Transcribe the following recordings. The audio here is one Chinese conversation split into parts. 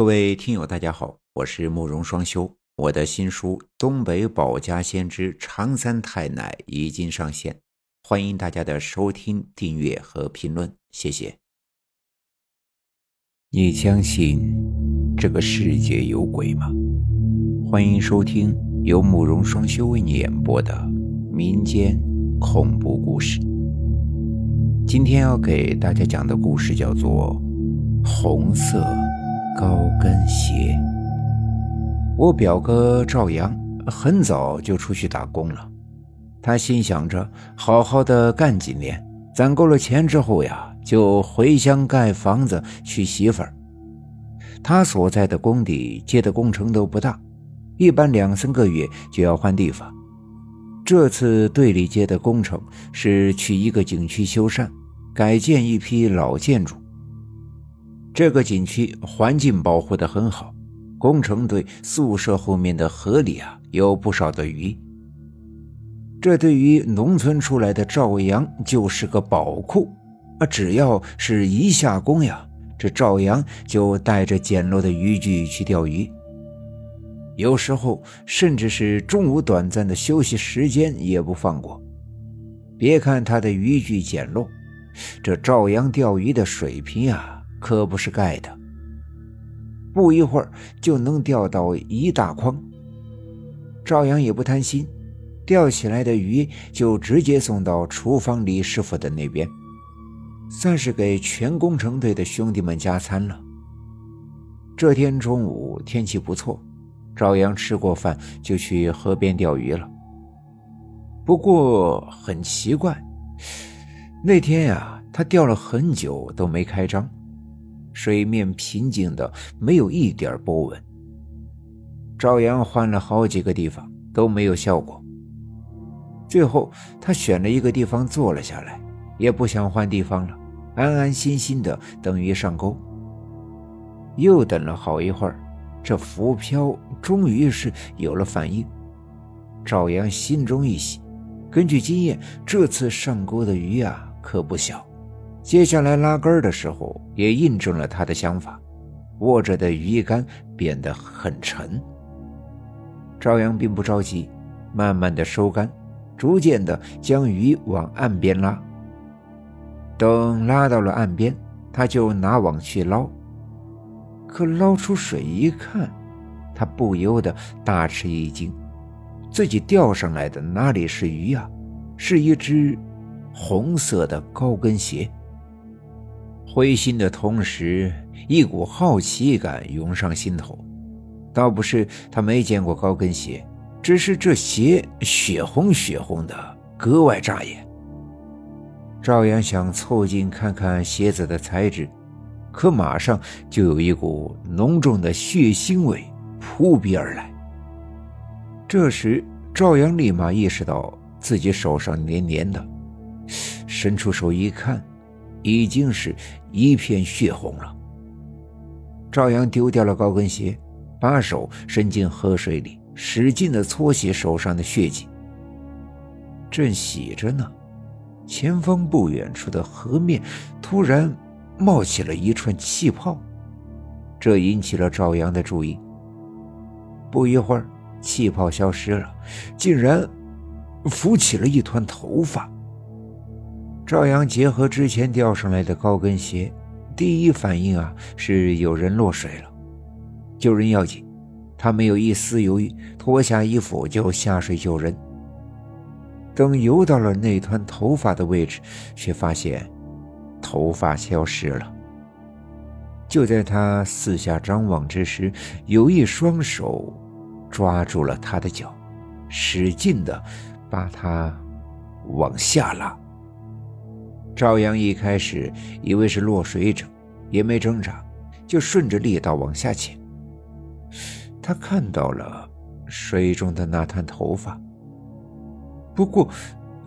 各位听友，大家好，我是慕容双修。我的新书《东北保家先知长三太奶》已经上线，欢迎大家的收听、订阅和评论，谢谢。你相信这个世界有鬼吗？欢迎收听由慕容双修为你演播的民间恐怖故事。今天要给大家讲的故事叫做《红色高跟鞋》。我表哥赵阳很早就出去打工了，他心想着好好的干几年，攒够了钱之后呀，就回乡盖房子娶媳妇儿。他所在的工地接的工程都不大，一般两三个月就要换地方。这次队里接的工程是去一个景区修缮、改建一批老建筑。这个景区环境保护的很好。工程队宿舍后面的河里啊，有不少的鱼。这对于农村出来的赵阳就是个宝库啊！只要是一下工呀，这赵阳就带着简陋的渔具去钓鱼。有时候甚至是中午短暂的休息时间也不放过。别看他的渔具简陋，这赵阳钓鱼的水平啊，可不是盖的。不一会儿就能钓到一大筐。赵阳也不贪心，钓起来的鱼就直接送到厨房李师傅的那边，算是给全工程队的兄弟们加餐了。这天中午天气不错，赵阳吃过饭就去河边钓鱼了。不过很奇怪，那天呀，他钓了很久都没开张。水面平静的没有一点波纹。赵阳换了好几个地方都没有效果。最后他选了一个地方坐了下来，也不想换地方了，安安心心的等鱼上钩。又等了好一会儿，这浮漂终于是有了反应。赵阳心中一喜，根据经验，这次上钩的鱼啊可不小。接下来拉杆的时候，也印证了他的想法，握着的鱼竿变得很沉。赵阳并不着急，慢慢的收竿，逐渐的将鱼往岸边拉。等拉到了岸边，他就拿网去捞。可捞出水一看，他不由得大吃一惊，自己钓上来的哪里是鱼啊，是一只红色的高跟鞋。灰心的同时，一股好奇感涌上心头。倒不是他没见过高跟鞋，只是这鞋血红血红的，格外扎眼。赵阳想凑近看看鞋子的材质，可马上就有一股浓重的血腥味扑鼻而来。这时，赵阳立马意识到自己手上黏黏的，伸出手一看。已经是一片血红了。赵阳丢掉了高跟鞋，把手伸进河水里，使劲的搓洗手上的血迹。正洗着呢，前方不远处的河面突然冒起了一串气泡，这引起了赵阳的注意。不一会儿，气泡消失了，竟然浮起了一团头发。赵阳结合之前钓上来的高跟鞋，第一反应啊是有人落水了，救人要紧，他没有一丝犹豫，脱下衣服就下水救人。等游到了那团头发的位置，却发现头发消失了。就在他四下张望之时，有一双手抓住了他的脚，使劲的把他往下拉。赵阳一开始以为是落水者，也没挣扎，就顺着力道往下潜。他看到了水中的那滩头发，不过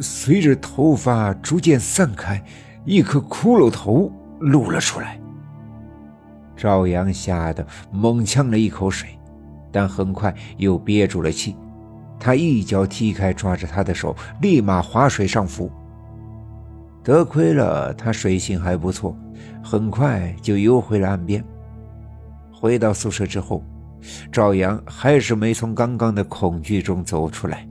随着头发逐渐散开，一颗骷髅头露了出来。赵阳吓得猛呛了一口水，但很快又憋住了气。他一脚踢开抓着他的手，立马划水上浮。得亏了他水性还不错，很快就游回了岸边。回到宿舍之后，赵阳还是没从刚刚的恐惧中走出来，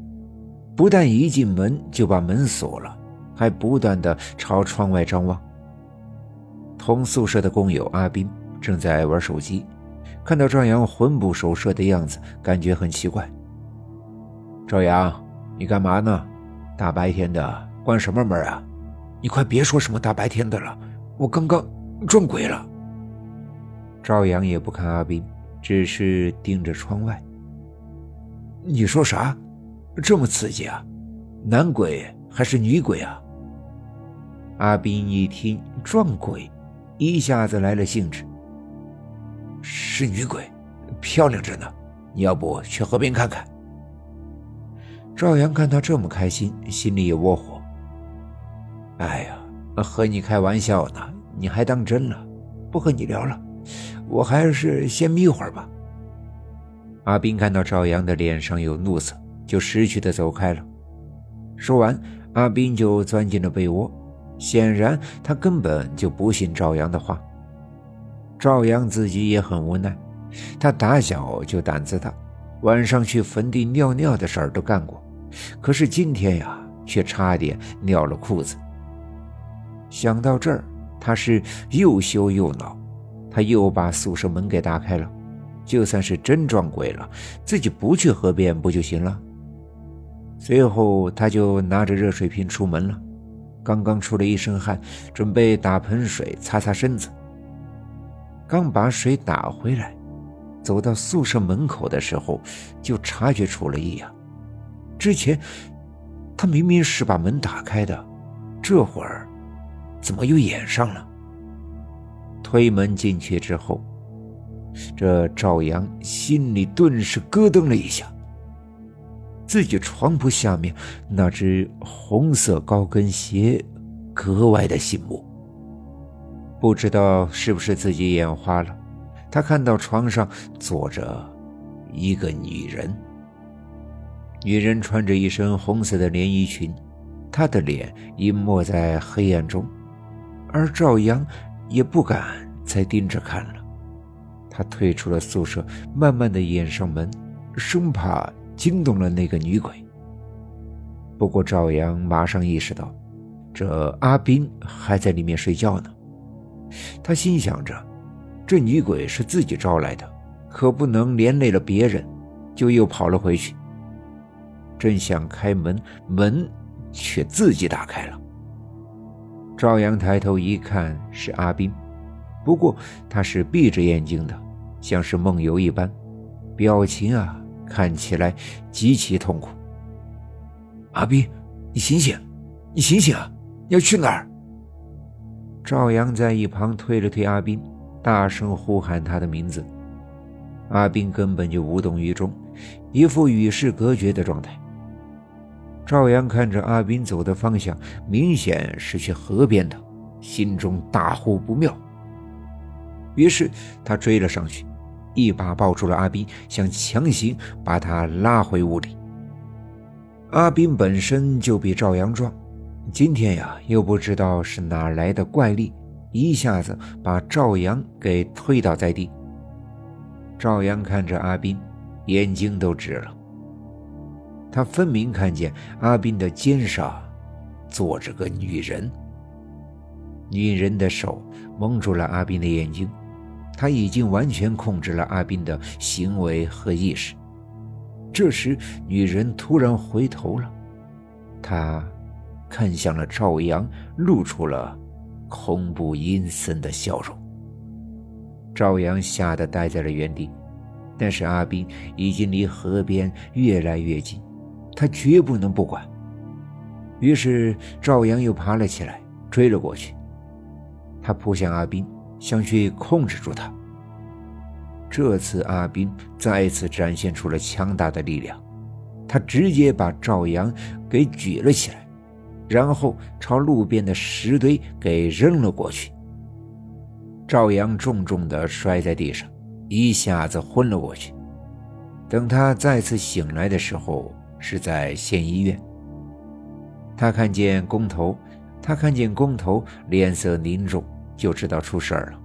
不但一进门就把门锁了，还不断的朝窗外张望。同宿舍的工友阿斌正在玩手机，看到赵阳魂不守舍的样子，感觉很奇怪。赵阳，你干嘛呢？大白天的关什么门啊？你快别说什么大白天的了，我刚刚撞鬼了。赵阳也不看阿斌，只是盯着窗外。你说啥？这么刺激啊？男鬼还是女鬼啊？阿斌一听撞鬼，一下子来了兴致。是女鬼，漂亮着呢。你要不去河边看看？赵阳看他这么开心，心里也窝火。哎呀，和你开玩笑呢，你还当真了？不和你聊了，我还是先眯会儿吧。阿斌看到赵阳的脸上有怒色，就识趣的走开了。说完，阿斌就钻进了被窝。显然，他根本就不信赵阳的话。赵阳自己也很无奈，他打小就胆子大，晚上去坟地尿尿的事儿都干过。可是今天呀，却差点尿了裤子。想到这儿，他是又羞又恼。他又把宿舍门给打开了，就算是真撞鬼了，自己不去河边不就行了？随后，他就拿着热水瓶出门了。刚刚出了一身汗，准备打盆水擦擦身子。刚把水打回来，走到宿舍门口的时候，就察觉出了异样。之前，他明明是把门打开的，这会儿怎么又掩上了？推门进去之后，这赵阳心里顿时咯噔了一下。自己床铺下面那只红色高跟鞋格外的醒目。不知道是不是自己眼花了，他看到床上坐着一个女人。女人穿着一身红色的连衣裙，她的脸隐没在黑暗中，而赵阳也不敢再盯着看了。他退出了宿舍，慢慢的掩上门，生怕惊动了那个女鬼。不过赵阳马上意识到，这阿斌还在里面睡觉呢。他心想着，这女鬼是自己招来的，可不能连累了别人，就又跑了回去。正想开门，门却自己打开了。赵阳抬头一看，是阿斌，不过他是闭着眼睛的，像是梦游一般，表情啊看起来极其痛苦。阿斌，你醒醒，你醒醒啊！你要去哪儿？赵阳在一旁推了推阿斌，大声呼喊他的名字。阿斌根本就无动于衷，一副与世隔绝的状态。赵阳看着阿斌走的方向，明显是去河边的，心中大呼不妙。于是他追了上去，一把抱住了阿斌，想强行把他拉回屋里。阿斌本身就比赵阳壮，今天呀，又不知道是哪来的怪力，一下子把赵阳给推倒在地。赵阳看着阿斌，眼睛都直了。他分明看见阿斌的肩上坐着个女人，女人的手蒙住了阿斌的眼睛，他已经完全控制了阿斌的行为和意识。这时，女人突然回头了，她看向了赵阳，露出了恐怖阴森的笑容。赵阳吓得呆在了原地，但是阿斌已经离河边越来越近。他绝不能不管。于是赵阳又爬了起来，追了过去。他扑向阿斌，想去控制住他。这次阿斌再次展现出了强大的力量，他直接把赵阳给举了起来，然后朝路边的石堆给扔了过去。赵阳重重的摔在地上，一下子昏了过去。等他再次醒来的时候，是在县医院，他看见工头，他看见工头脸色凝重，就知道出事儿了。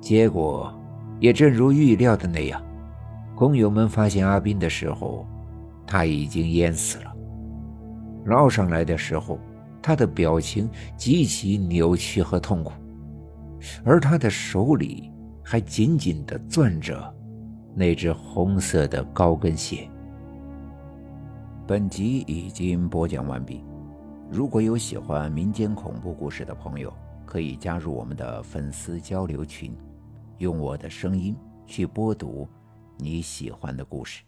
结果也正如预料的那样，工友们发现阿斌的时候，他已经淹死了。捞上来的时候，他的表情极其扭曲和痛苦，而他的手里还紧紧地攥着那只红色的高跟鞋。本集已经播讲完毕。如果有喜欢民间恐怖故事的朋友，可以加入我们的粉丝交流群，用我的声音去播读你喜欢的故事。